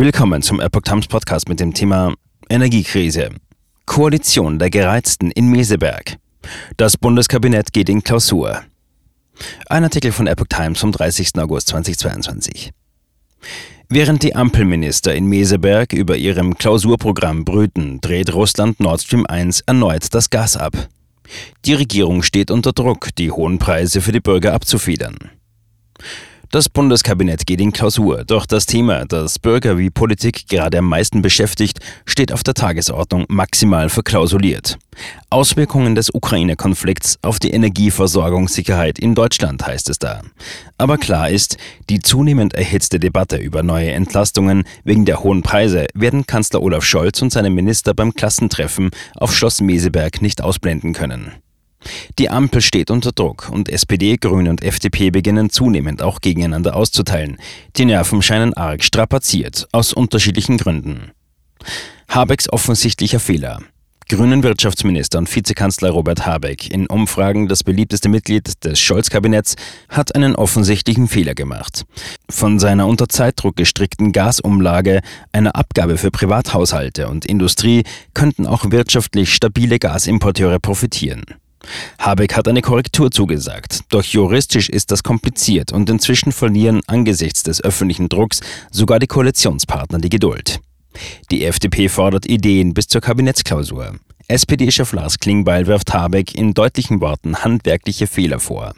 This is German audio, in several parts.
Willkommen zum Epoch Times Podcast mit dem Thema Energiekrise. Koalition der Gereizten in Meseberg. Das Bundeskabinett geht in Klausur. Ein Artikel von Epoch Times vom 30. August 2022. Während die Ampelminister in Meseberg über ihrem Klausurprogramm brüten, dreht Russland Nord Stream 1 erneut das Gas ab. Die Regierung steht unter Druck, die hohen Preise für die Bürger abzufedern. Das Bundeskabinett geht in Klausur, doch das Thema, das Bürger wie Politik gerade am meisten beschäftigt, steht auf der Tagesordnung maximal verklausuliert. Auswirkungen des Ukraine-Konflikts auf die Energieversorgungssicherheit in Deutschland heißt es da. Aber klar ist, die zunehmend erhitzte Debatte über neue Entlastungen wegen der hohen Preise werden Kanzler Olaf Scholz und seine Minister beim Klassentreffen auf Schloss Meseberg nicht ausblenden können. Die Ampel steht unter Druck und SPD, Grüne und FDP beginnen zunehmend auch gegeneinander auszuteilen. Die Nerven scheinen arg strapaziert, aus unterschiedlichen Gründen. Habecks offensichtlicher Fehler. Grünen Wirtschaftsminister und Vizekanzler Robert Habeck, in Umfragen das beliebteste Mitglied des Scholz-Kabinetts, hat einen offensichtlichen Fehler gemacht. Von seiner unter Zeitdruck gestrickten Gasumlage, einer Abgabe für Privathaushalte und Industrie könnten auch wirtschaftlich stabile Gasimporteure profitieren. Habeck hat eine Korrektur zugesagt, doch juristisch ist das kompliziert und inzwischen verlieren angesichts des öffentlichen Drucks sogar die Koalitionspartner die Geduld. Die FDP fordert Ideen bis zur Kabinettsklausur. SPD-Chef Lars Klingbeil wirft Habeck in deutlichen Worten handwerkliche Fehler vor.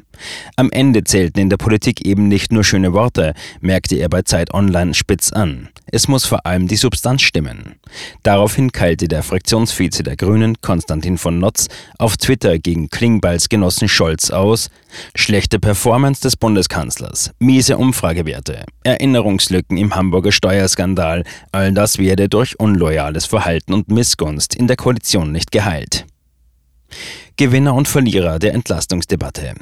Am Ende zählten in der Politik eben nicht nur schöne Worte, merkte er bei Zeit Online spitz an. Es muss vor allem die Substanz stimmen. Daraufhin keilte der Fraktionsvize der Grünen, Konstantin von Notz, auf Twitter gegen Klingbeils Genossen Scholz aus. Schlechte Performance des Bundeskanzlers, miese Umfragewerte, Erinnerungslücken im Hamburger Steuerskandal, all das werde durch unloyales Verhalten und Missgunst in der Koalition nicht geheilt. Gewinner und Verlierer der Entlastungsdebatte.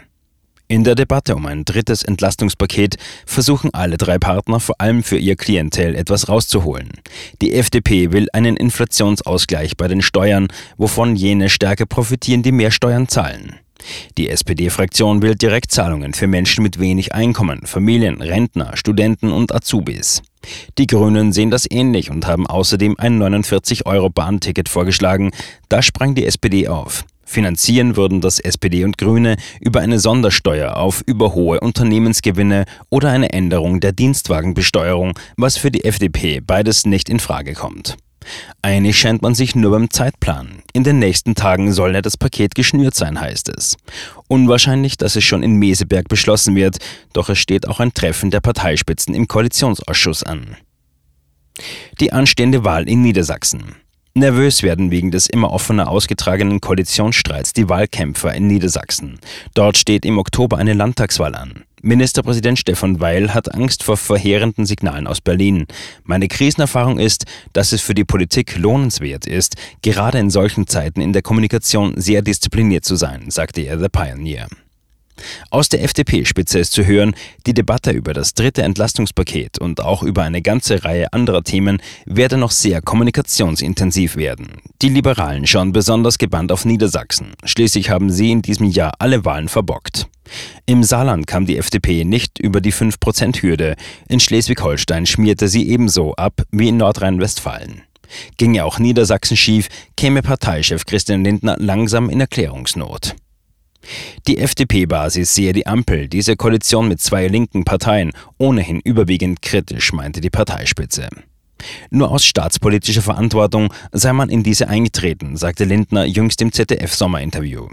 In der Debatte um ein drittes Entlastungspaket versuchen alle drei Partner vor allem für ihr Klientel etwas rauszuholen. Die FDP will einen Inflationsausgleich bei den Steuern, wovon jene stärker profitieren, die mehr Steuern zahlen. Die SPD-Fraktion will Direktzahlungen für Menschen mit wenig Einkommen, Familien, Rentner, Studenten und Azubis. Die Grünen sehen das ähnlich und haben außerdem ein 49-Euro-Bahnticket vorgeschlagen. Da sprang die SPD auf. Finanzieren würden das SPD und Grüne über eine Sondersteuer auf überhohe Unternehmensgewinne oder eine Änderung der Dienstwagenbesteuerung, was für die FDP beides nicht in Frage kommt. Einig scheint man sich nur beim Zeitplan. In den nächsten Tagen soll ja das Paket geschnürt sein, heißt es. Unwahrscheinlich, dass es schon in Meseberg beschlossen wird, doch es steht auch ein Treffen der Parteispitzen im Koalitionsausschuss an. Die anstehende Wahl in Niedersachsen. Nervös werden wegen des immer offener ausgetragenen Koalitionsstreits die Wahlkämpfer in Niedersachsen. Dort steht im Oktober eine Landtagswahl an. Ministerpräsident Stefan Weil hat Angst vor verheerenden Signalen aus Berlin. Meine Krisenerfahrung ist, dass es für die Politik lohnenswert ist, gerade in solchen Zeiten in der Kommunikation sehr diszipliniert zu sein, sagte er The Pioneer. Aus der FDP-Spitze ist zu hören, die Debatte über das dritte Entlastungspaket und auch über eine ganze Reihe anderer Themen werde noch sehr kommunikationsintensiv werden. Die Liberalen schauen besonders gebannt auf Niedersachsen. Schließlich haben sie in diesem Jahr alle Wahlen verbockt. Im Saarland kam die FDP nicht über die 5%-Hürde. In Schleswig-Holstein schmierte sie ebenso ab wie in Nordrhein-Westfalen. Ginge auch Niedersachsen schief, käme Parteichef Christian Lindner langsam in Erklärungsnot. Die FDP-Basis sehe die Ampel, diese Koalition mit zwei linken Parteien, ohnehin überwiegend kritisch, meinte die Parteispitze. Nur aus staatspolitischer Verantwortung sei man in diese eingetreten, sagte Lindner jüngst im ZDF-Sommerinterview.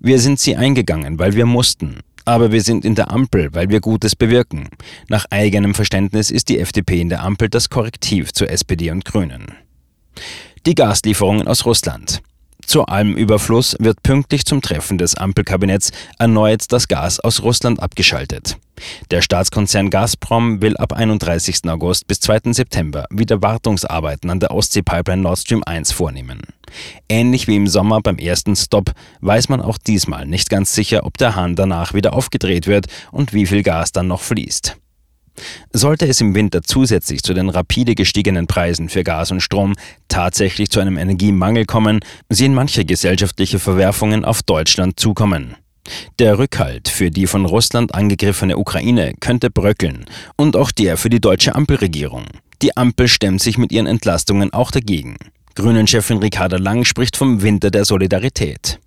Wir sind sie eingegangen, weil wir mussten. Aber wir sind in der Ampel, weil wir Gutes bewirken. Nach eigenem Verständnis ist die FDP in der Ampel das Korrektiv zur SPD und Grünen. Die Gaslieferungen aus Russland. Zu allem Überfluss wird pünktlich zum Treffen des Ampelkabinetts erneut das Gas aus Russland abgeschaltet. Der Staatskonzern Gazprom will ab 31. August bis 2. September wieder Wartungsarbeiten an der Ostsee-Pipeline Nord Stream 1 vornehmen. Ähnlich wie im Sommer beim ersten Stop weiß man auch diesmal nicht ganz sicher, ob der Hahn danach wieder aufgedreht wird und wie viel Gas dann noch fließt. Sollte es im Winter zusätzlich zu den rapide gestiegenen Preisen für Gas und Strom tatsächlich zu einem Energiemangel kommen, sehen manche gesellschaftliche Verwerfungen auf Deutschland zukommen. Der Rückhalt für die von Russland angegriffene Ukraine könnte bröckeln und auch der für die deutsche Ampelregierung. Die Ampel stemmt sich mit ihren Entlastungen auch dagegen. Grünen-Chefin Ricarda Lang spricht vom Winter der Solidarität.